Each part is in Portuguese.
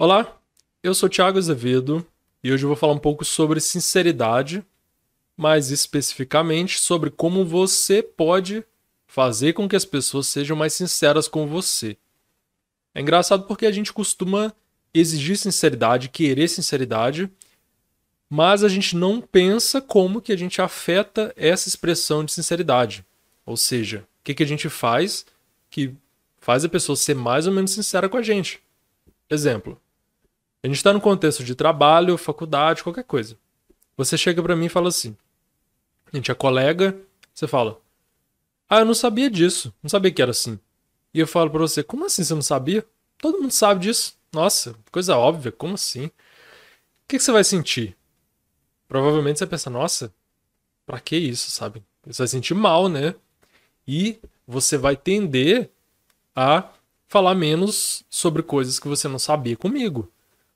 Olá, eu sou Thiago Azevedo e hoje eu vou falar um pouco sobre sinceridade, mais especificamente sobre como você pode fazer com que as pessoas sejam mais sinceras com você. É engraçado porque a gente costuma exigir sinceridade, querer sinceridade, mas a gente não pensa como que a gente afeta essa expressão de sinceridade. Ou seja, o que, que a gente faz que faz a pessoa ser mais ou menos sincera com a gente. Exemplo, a gente está no contexto de trabalho, faculdade, qualquer coisa. Você chega para mim e fala assim: a gente é colega, você fala: Ah, eu não sabia disso, não sabia que era assim. E eu falo para você: Como assim você não sabia? Todo mundo sabe disso. Nossa, coisa óbvia, como assim? O que, que você vai sentir? Provavelmente você pensa: Nossa, pra que isso, sabe? Você vai sentir mal, né? E você vai tender a falar menos sobre coisas que você não sabia comigo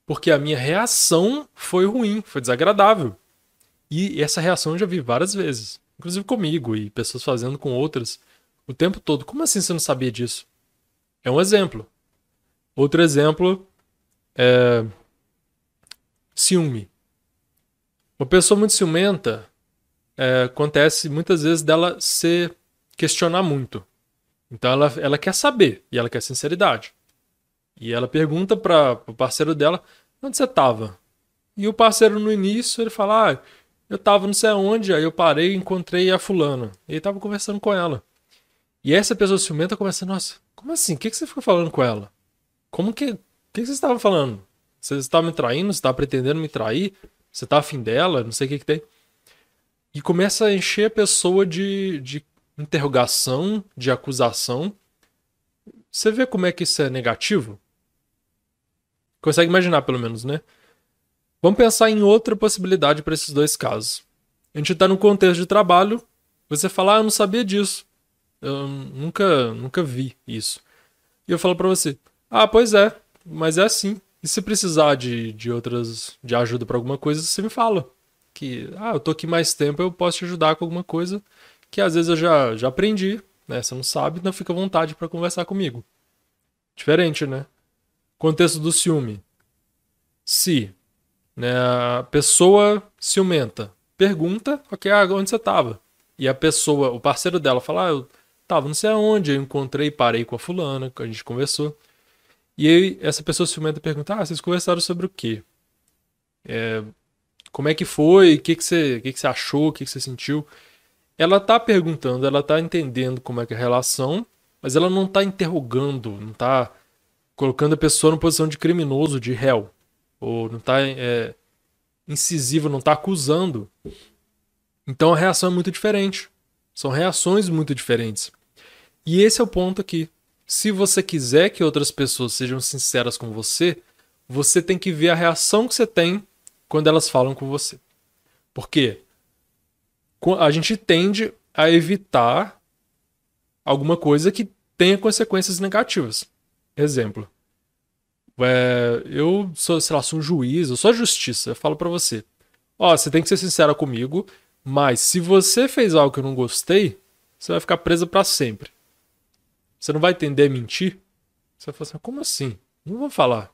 porque a minha reação foi ruim, foi desagradável. E essa reação eu já vi várias vezes, inclusive comigo e pessoas fazendo com outras o tempo todo. Como assim você não sabia disso? É um exemplo. Outro exemplo é ciúme. Uma pessoa muito ciumenta é, acontece muitas vezes dela se questionar muito. Então ela, ela quer saber e ela quer sinceridade. E ela pergunta para o parceiro dela: onde você estava? E o parceiro no início ele fala: ah, eu estava não sei aonde, aí eu parei e encontrei a fulana. E ele estava conversando com ela. E essa pessoa ciumenta começa: nossa, como assim? O que, que você ficou falando com ela? Como que. O que, que você estava falando? Você estava me traindo? Você estava pretendendo me trair? Você está afim dela? Não sei o que, que tem. E começa a encher a pessoa de, de interrogação, de acusação. Você vê como é que isso é negativo? Consegue imaginar, pelo menos, né? Vamos pensar em outra possibilidade para esses dois casos. A gente está num contexto de trabalho, você fala, ah, eu não sabia disso. Eu nunca, nunca vi isso. E eu falo para você, ah, pois é, mas é assim. E se precisar de, de outras, de ajuda para alguma coisa, você me fala. Que, ah, eu tô aqui mais tempo, eu posso te ajudar com alguma coisa que às vezes eu já, já aprendi, né? Você não sabe, então fica à vontade para conversar comigo. Diferente, né? Contexto do ciúme. Se né, a pessoa ciumenta pergunta, ok, ah, onde você estava? E a pessoa, o parceiro dela fala, ah, eu tava não sei aonde, eu encontrei, parei com a fulana, a gente conversou. E aí essa pessoa ciumenta pergunta, ah, vocês conversaram sobre o quê? É, como é que foi? O que, que, você, que, que você achou? O que, que você sentiu? Ela tá perguntando, ela tá entendendo como é que é a relação, mas ela não tá interrogando, não tá colocando a pessoa na posição de criminoso, de réu. Ou não está é, incisivo, não está acusando. Então a reação é muito diferente. São reações muito diferentes. E esse é o ponto aqui. Se você quiser que outras pessoas sejam sinceras com você, você tem que ver a reação que você tem quando elas falam com você. Por quê? A gente tende a evitar alguma coisa que tenha consequências negativas. Exemplo. É, eu sou, sei lá, sou um juiz, eu sou a justiça. Eu falo para você: Ó, você tem que ser sincera comigo, mas se você fez algo que eu não gostei, você vai ficar presa para sempre. Você não vai entender mentir? Você vai falar assim: como assim? Não vou falar.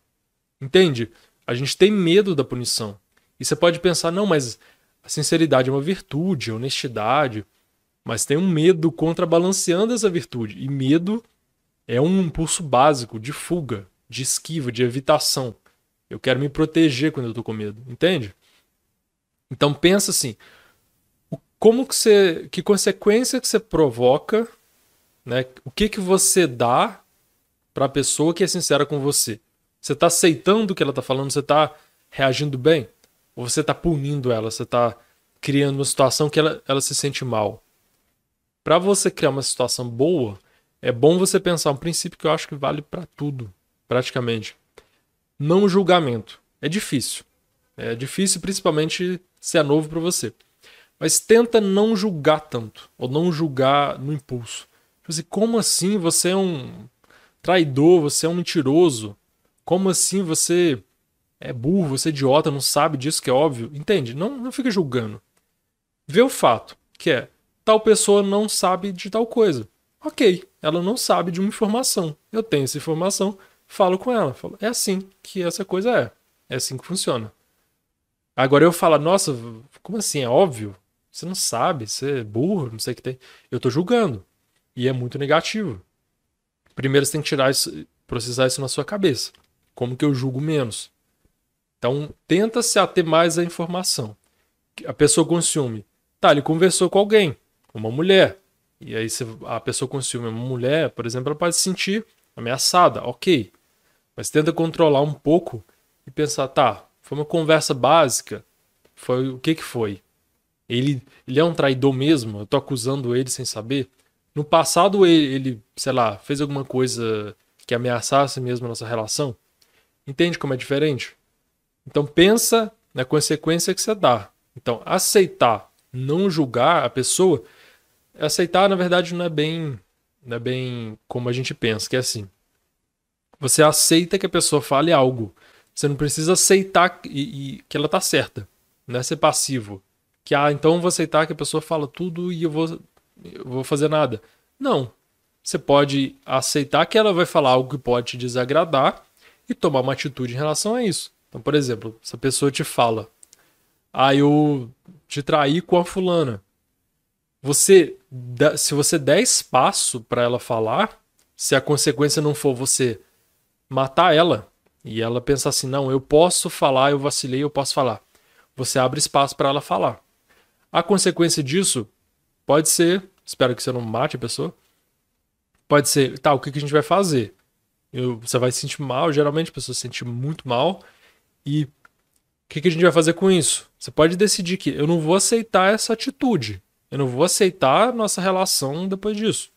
Entende? A gente tem medo da punição. E você pode pensar: não, mas a sinceridade é uma virtude, a honestidade. Mas tem um medo contrabalanceando essa virtude. E medo é um impulso básico de fuga, de esquiva, de evitação. Eu quero me proteger quando eu tô com medo, entende? Então pensa assim, como que você, que consequência que você provoca, né? O que que você dá para a pessoa que é sincera com você? Você está aceitando o que ela está falando? Você está reagindo bem? Ou você está punindo ela? Você está criando uma situação que ela, ela se sente mal? Para você criar uma situação boa, é bom você pensar um princípio que eu acho que vale para tudo, praticamente. Não julgamento. É difícil. É difícil, principalmente se é novo para você. Mas tenta não julgar tanto, ou não julgar no impulso. Tipo assim, como assim você é um traidor, você é um mentiroso? Como assim você é burro, você é idiota, não sabe disso que é óbvio? Entende? Não, não fica julgando. Vê o fato, que é tal pessoa não sabe de tal coisa. Ok, ela não sabe de uma informação. Eu tenho essa informação, falo com ela. Falo, é assim que essa coisa é. É assim que funciona. Agora eu falo, nossa, como assim? É óbvio? Você não sabe, você é burro, não sei o que tem. Eu tô julgando. E é muito negativo. Primeiro você tem que tirar isso, processar isso na sua cabeça. Como que eu julgo menos? Então, tenta se ater mais à informação. A pessoa com ciúme. Tá, ele conversou com alguém, uma mulher. E aí a pessoa com ciúme, uma mulher, por exemplo, ela pode se sentir ameaçada, ok. Mas tenta controlar um pouco e pensar, tá, foi uma conversa básica, foi o que que foi? Ele, ele é um traidor mesmo? Eu tô acusando ele sem saber? No passado ele, ele, sei lá, fez alguma coisa que ameaçasse mesmo a nossa relação? Entende como é diferente? Então pensa na consequência que você dá. Então, aceitar, não julgar a pessoa, aceitar na verdade não é bem, não é bem como a gente pensa, que é assim. Você aceita que a pessoa fale algo. Você não precisa aceitar e, e que ela tá certa. Não é ser passivo. Que ah, então eu vou aceitar que a pessoa fala tudo e eu vou, eu vou fazer nada. Não. Você pode aceitar que ela vai falar algo que pode te desagradar e tomar uma atitude em relação a isso. Então, por exemplo, se a pessoa te fala, ah, eu te traí com a fulana. Você, se você der espaço para ela falar, se a consequência não for você matar ela e ela pensar assim, não, eu posso falar, eu vacilei, eu posso falar. Você abre espaço para ela falar. A consequência disso pode ser, espero que você não mate a pessoa, pode ser, tá, o que, que a gente vai fazer? Eu, você vai se sentir mal, geralmente a pessoa se sente muito mal. E o que, que a gente vai fazer com isso? Você pode decidir que eu não vou aceitar essa atitude. Eu não vou aceitar nossa relação depois disso.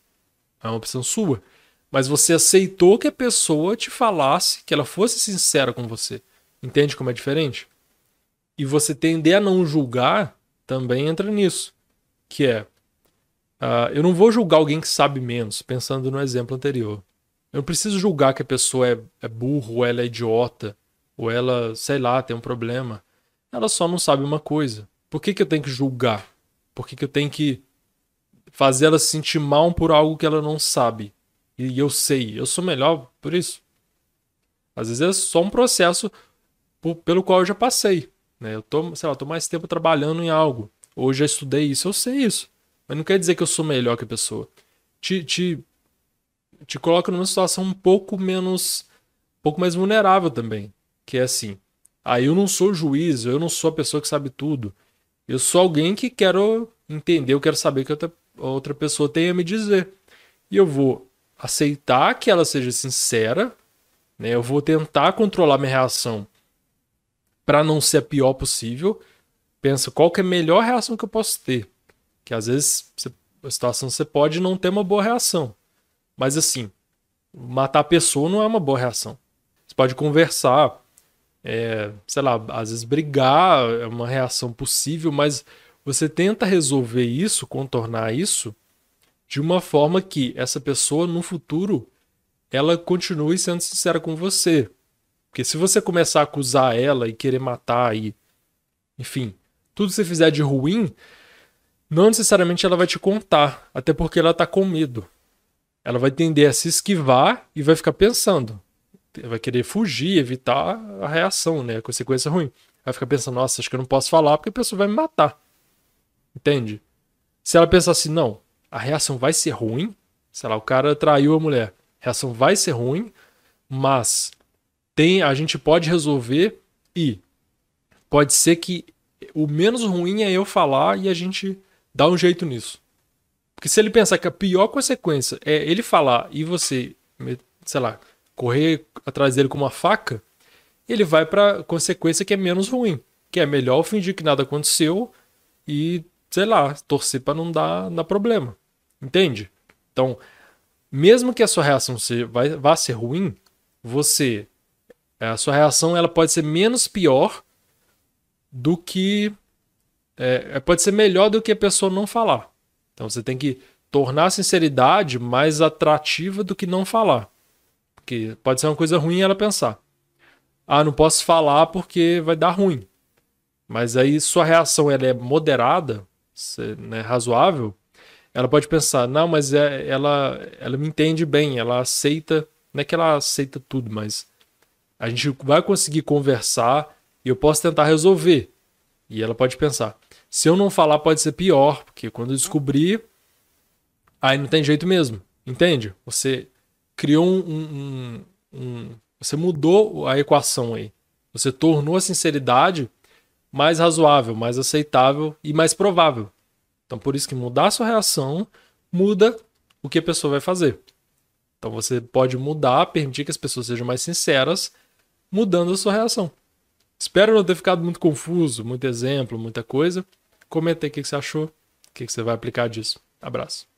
É uma opção sua. Mas você aceitou que a pessoa te falasse, que ela fosse sincera com você. Entende como é diferente? E você tender a não julgar também entra nisso. Que é, uh, eu não vou julgar alguém que sabe menos, pensando no exemplo anterior. Eu não preciso julgar que a pessoa é, é burro, ou ela é idiota, ou ela, sei lá, tem um problema. Ela só não sabe uma coisa. Por que, que eu tenho que julgar? Por que, que eu tenho que fazer ela se sentir mal por algo que ela não sabe? E eu sei, eu sou melhor por isso. Às vezes é só um processo por, pelo qual eu já passei. Né? Eu tô, sei lá, tô mais tempo trabalhando em algo. Ou já estudei isso, eu sei isso. Mas não quer dizer que eu sou melhor que a pessoa. Te, te te coloca numa situação um pouco menos. um pouco mais vulnerável também. Que é assim. Aí ah, eu não sou juiz, eu não sou a pessoa que sabe tudo. Eu sou alguém que quero entender, eu quero saber o que outra, outra pessoa tem a me dizer. E eu vou aceitar que ela seja sincera, né? Eu vou tentar controlar minha reação para não ser a pior possível. Pensa qual que é a melhor reação que eu posso ter. Que às vezes a situação você pode não ter uma boa reação. Mas assim, matar a pessoa não é uma boa reação. Você pode conversar, é, sei lá, às vezes brigar é uma reação possível, mas você tenta resolver isso, contornar isso, de uma forma que essa pessoa no futuro ela continue sendo sincera com você. Porque se você começar a acusar ela e querer matar e enfim, tudo que você fizer de ruim, não necessariamente ela vai te contar, até porque ela tá com medo ela vai tender a se esquivar e vai ficar pensando. Vai querer fugir, evitar a reação, né? A consequência ruim. Vai ficar pensando, nossa, acho que eu não posso falar porque a pessoa vai me matar. Entende? Se ela pensar assim, não, a reação vai ser ruim, sei lá, o cara traiu a mulher, a reação vai ser ruim, mas tem, a gente pode resolver e pode ser que o menos ruim é eu falar e a gente dá um jeito nisso. Porque se ele pensar que a pior consequência é ele falar e você, sei lá, correr atrás dele com uma faca, ele vai para consequência que é menos ruim, que é melhor fingir que nada aconteceu e, sei lá, torcer para não dar, problema. Entende? Então, mesmo que a sua reação vai, vá ser ruim, você a sua reação ela pode ser menos pior do que é, pode ser melhor do que a pessoa não falar. Então você tem que tornar a sinceridade mais atrativa do que não falar. Porque pode ser uma coisa ruim ela pensar. Ah, não posso falar porque vai dar ruim. Mas aí sua reação ela é moderada, né, razoável, ela pode pensar, não, mas é, ela, ela me entende bem, ela aceita Não é que ela aceita tudo, mas a gente vai conseguir conversar e eu posso tentar resolver. E ela pode pensar: se eu não falar, pode ser pior, porque quando eu descobrir, aí não tem jeito mesmo. Entende? Você criou um, um, um, Você mudou a equação aí. Você tornou a sinceridade mais razoável, mais aceitável e mais provável. Então, por isso que mudar a sua reação muda o que a pessoa vai fazer. Então, você pode mudar, permitir que as pessoas sejam mais sinceras, mudando a sua reação. Espero não ter ficado muito confuso, muito exemplo, muita coisa. Comenta aí o que você achou, o que você vai aplicar disso. Abraço.